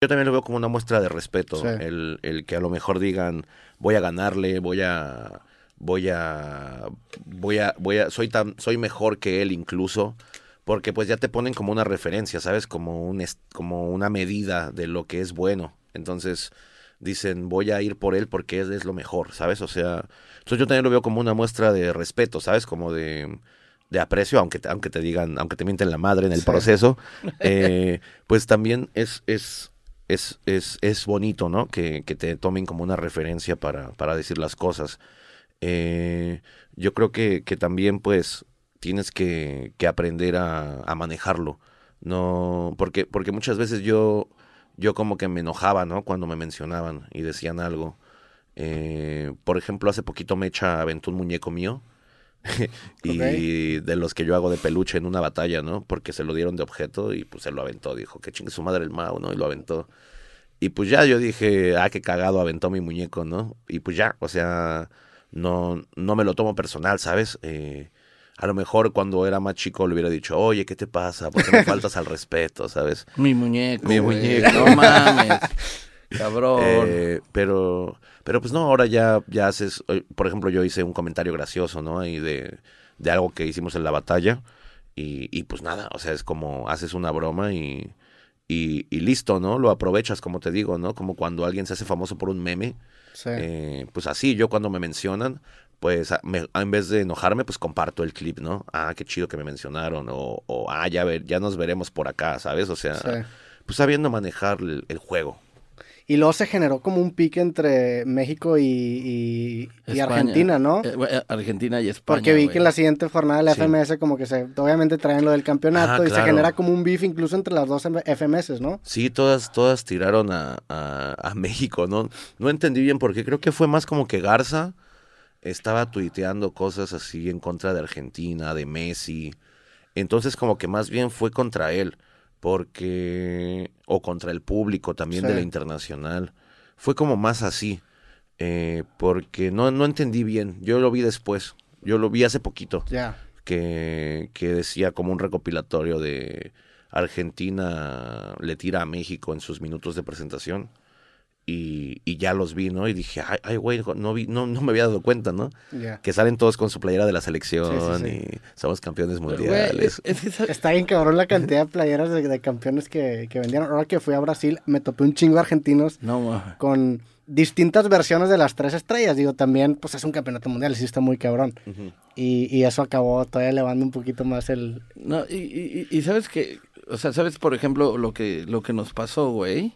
Yo también lo veo como una muestra de respeto, el, el que a lo mejor digan, voy a ganarle, voy a voy a voy a voy a soy tan soy mejor que él incluso porque pues ya te ponen como una referencia, ¿sabes? Como un como una medida de lo que es bueno. Entonces dicen, voy a ir por él porque es, es lo mejor, ¿sabes? O sea, entonces yo también lo veo como una muestra de respeto, ¿sabes? Como de de aprecio, aunque te, aunque te digan, aunque te mienten la madre en el proceso, eh, pues también es, es, es, es, es bonito, ¿no? Que, que, te tomen como una referencia para, para decir las cosas. Eh, yo creo que, que también, pues, tienes que, que aprender a, a, manejarlo. No, porque, porque muchas veces yo, yo como que me enojaba, ¿no? Cuando me mencionaban y decían algo. Eh, por ejemplo, hace poquito Mecha aventó un muñeco mío. y de los que yo hago de peluche en una batalla, ¿no? Porque se lo dieron de objeto y pues se lo aventó. Dijo, que chingue su madre el Mao, ¿no? Y lo aventó. Y pues ya yo dije, ah, qué cagado aventó mi muñeco, ¿no? Y pues ya, o sea, no, no me lo tomo personal, ¿sabes? Eh, a lo mejor cuando era más chico le hubiera dicho, oye, ¿qué te pasa? ¿Por qué me faltas al respeto, sabes? Mi muñeco. Mi muñeco. No mames. Cabrón. Eh, pero, pero pues no, ahora ya, ya haces, eh, por ejemplo, yo hice un comentario gracioso, ¿no? Ahí de, de algo que hicimos en la batalla. Y, y pues nada, o sea, es como haces una broma y, y, y, listo, ¿no? Lo aprovechas, como te digo, ¿no? Como cuando alguien se hace famoso por un meme. Sí. Eh, pues así, yo cuando me mencionan, pues me, en vez de enojarme, pues comparto el clip, ¿no? Ah, qué chido que me mencionaron, o, o ah, ya, ver, ya nos veremos por acá, ¿sabes? O sea, sí. pues sabiendo manejar el, el, juego. Y luego se generó como un pique entre México y, y, y Argentina, ¿no? Eh, Argentina y España. Porque vi wey. que en la siguiente jornada de la sí. FMS como que se, obviamente traen lo del campeonato ah, y claro. se genera como un beef incluso entre las dos FMS, ¿no? Sí, todas, todas tiraron a, a, a México, ¿no? No entendí bien porque creo que fue más como que Garza estaba tuiteando cosas así en contra de Argentina, de Messi. Entonces como que más bien fue contra él porque o contra el público también sí. de la internacional fue como más así eh, porque no no entendí bien yo lo vi después yo lo vi hace poquito yeah. que que decía como un recopilatorio de Argentina le tira a México en sus minutos de presentación y, y, ya los vi, ¿no? Y dije, ay, ay güey, no, vi, no, no me había dado cuenta, ¿no? Yeah. Que salen todos con su playera de la selección sí, sí, y somos campeones mundiales. Wey, es, es que está bien cabrón la cantidad de playeras de, de campeones que, que, vendieron. Ahora que fui a Brasil, me topé un chingo de argentinos no, con distintas versiones de las tres estrellas. Digo, también, pues es un campeonato mundial, sí está muy cabrón. Uh -huh. y, y, eso acabó todavía elevando un poquito más el... No, y, y, y sabes que, o sea, sabes, por ejemplo, lo que, lo que nos pasó, güey,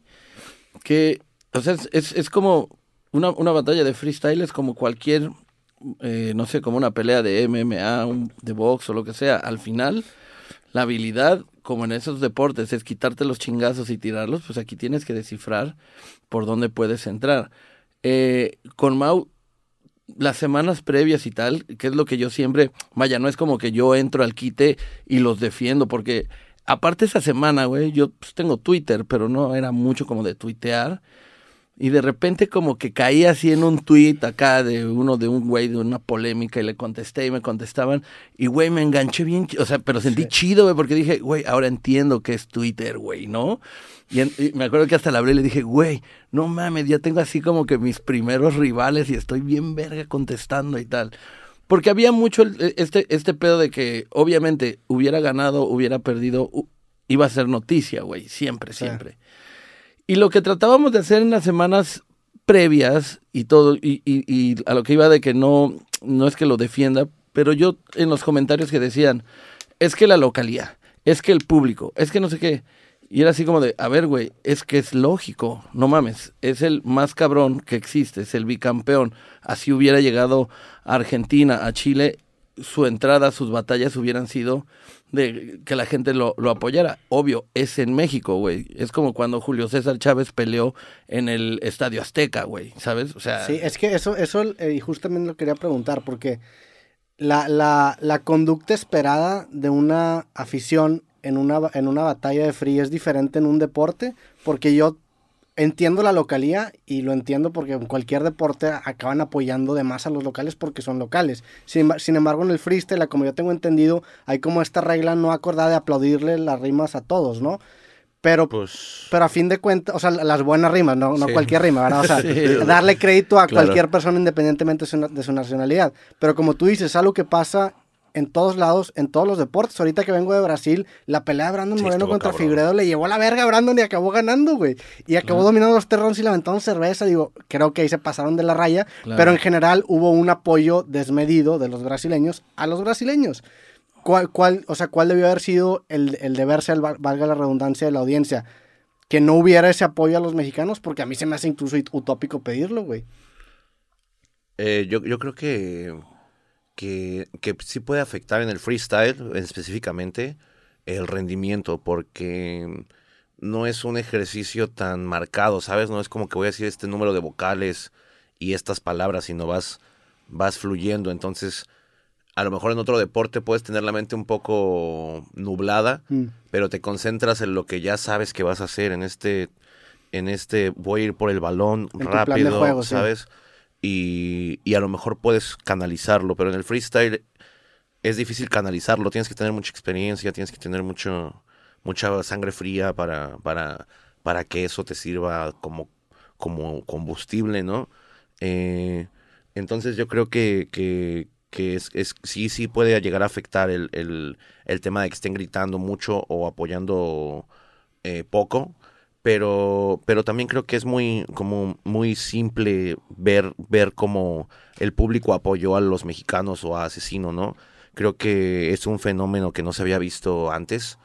que o sea, es, es, como una, una, batalla de freestyle, es como cualquier, eh, no sé, como una pelea de MMA, un, de box o lo que sea. Al final, la habilidad, como en esos deportes, es quitarte los chingazos y tirarlos, pues aquí tienes que descifrar por dónde puedes entrar. Eh, con Mau, las semanas previas y tal, que es lo que yo siempre, vaya, no es como que yo entro al quite y los defiendo, porque aparte esa semana, güey, yo pues, tengo Twitter, pero no era mucho como de tuitear y de repente como que caí así en un tweet acá de uno de un güey de una polémica y le contesté y me contestaban y güey me enganché bien, o sea, pero sentí sí. chido, güey, porque dije, güey, ahora entiendo que es Twitter, güey, ¿no? Y, en, y, me acuerdo que hasta le hablé y le dije, güey, no mames, ya tengo así como que mis primeros rivales y estoy bien verga contestando y tal. Porque había mucho el, este, este pedo de que obviamente hubiera ganado, hubiera perdido, iba a ser noticia, güey, siempre, siempre. Y lo que tratábamos de hacer en las semanas previas y todo, y, y, y, a lo que iba de que no, no es que lo defienda, pero yo en los comentarios que decían, es que la localía, es que el público, es que no sé qué. Y era así como de, a ver, güey, es que es lógico, no mames, es el más cabrón que existe, es el bicampeón. Así hubiera llegado a Argentina, a Chile, su entrada, sus batallas hubieran sido de que la gente lo, lo apoyara. Obvio, es en México, güey. Es como cuando Julio César Chávez peleó en el Estadio Azteca, güey, ¿sabes? O sea... Sí, es que eso, eso eh, justamente lo quería preguntar, porque la, la, conducta esperada de una afición en una, en una batalla de free es diferente en un deporte, porque yo entiendo la localía y lo entiendo porque en cualquier deporte acaban apoyando de más a los locales porque son locales. Sin, sin, embargo, en el freestyle, como yo tengo entendido, hay como esta regla no acordada de aplaudirle las rimas a todos, ¿no? Pero, pues... pero a fin de cuentas, o sea, las buenas rimas, no, no cualquier rima, ¿verdad? O sea, darle crédito a cualquier persona independientemente de su, nacionalidad. Pero como tú dices, algo que pasa en todos lados, en todos los deportes. Ahorita que vengo de Brasil, la pelea de Brandon Moreno contra Figueredo le llevó a la verga a Brandon y acabó ganando, güey. Y acabó dominando los terrones y levantando cerveza. Digo, creo que ahí se pasaron de la raya. Pero en general hubo un apoyo desmedido de los brasileños a los brasileños. ¿Cuál, cuál, o sea, ¿cuál debió haber sido el, el deberse, valga la redundancia, de la audiencia? Que no hubiera ese apoyo a los mexicanos, porque a mí se me hace incluso utópico pedirlo, güey. Eh, yo, yo creo que, que, que sí puede afectar en el freestyle, específicamente, el rendimiento, porque no es un ejercicio tan marcado, ¿sabes? No es como que voy a decir este número de vocales y estas palabras, sino vas, vas fluyendo. Entonces, a lo mejor en otro deporte puedes tener la mente un poco nublada, mm. pero te concentras en lo que ya sabes que vas a hacer. En este, en este voy a ir por el balón rápido, ¿sabes? Y, y, a lo mejor puedes canalizarlo, pero en el freestyle es difícil canalizarlo. Tienes que tener mucha experiencia, tienes que tener mucho, mucha sangre fría para, para, para que eso te sirva como, como combustible, ¿no? Eh, entonces yo creo que, que, es, es, sí, sí puede llegar a afectar el, el, el, tema de que estén gritando mucho o apoyando eh, poco, pero, pero también creo que es muy, como muy simple ver, ver cómo el público apoyó a los mexicanos o a Asesino, ¿no? Creo que es un fenómeno que no se había visto antes.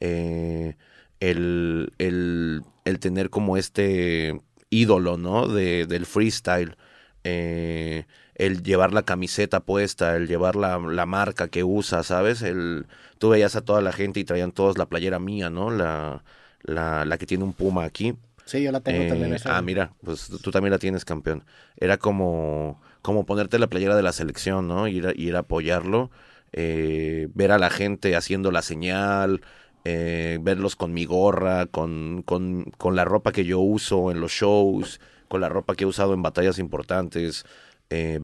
Eh, el, el, el, tener como este ídolo, ¿no? De, del freestyle. Eh, el llevar la camiseta puesta, el llevar la, marca que usa, ¿sabes? El, tú veías a toda la gente y traían todos la playera mía, ¿no? La, la, la que tiene un puma aquí. Sí, yo la tengo también. Eh, ah, mira, pues tú también la tienes, campeón. Era como, como ponerte la playera de la selección, ¿no? Ir a, ir a apoyarlo, eh, ver a la gente haciendo la señal, eh, verlos con mi gorra, con, con, con la ropa que yo uso en los shows, con la ropa que he usado en batallas importantes. Eh,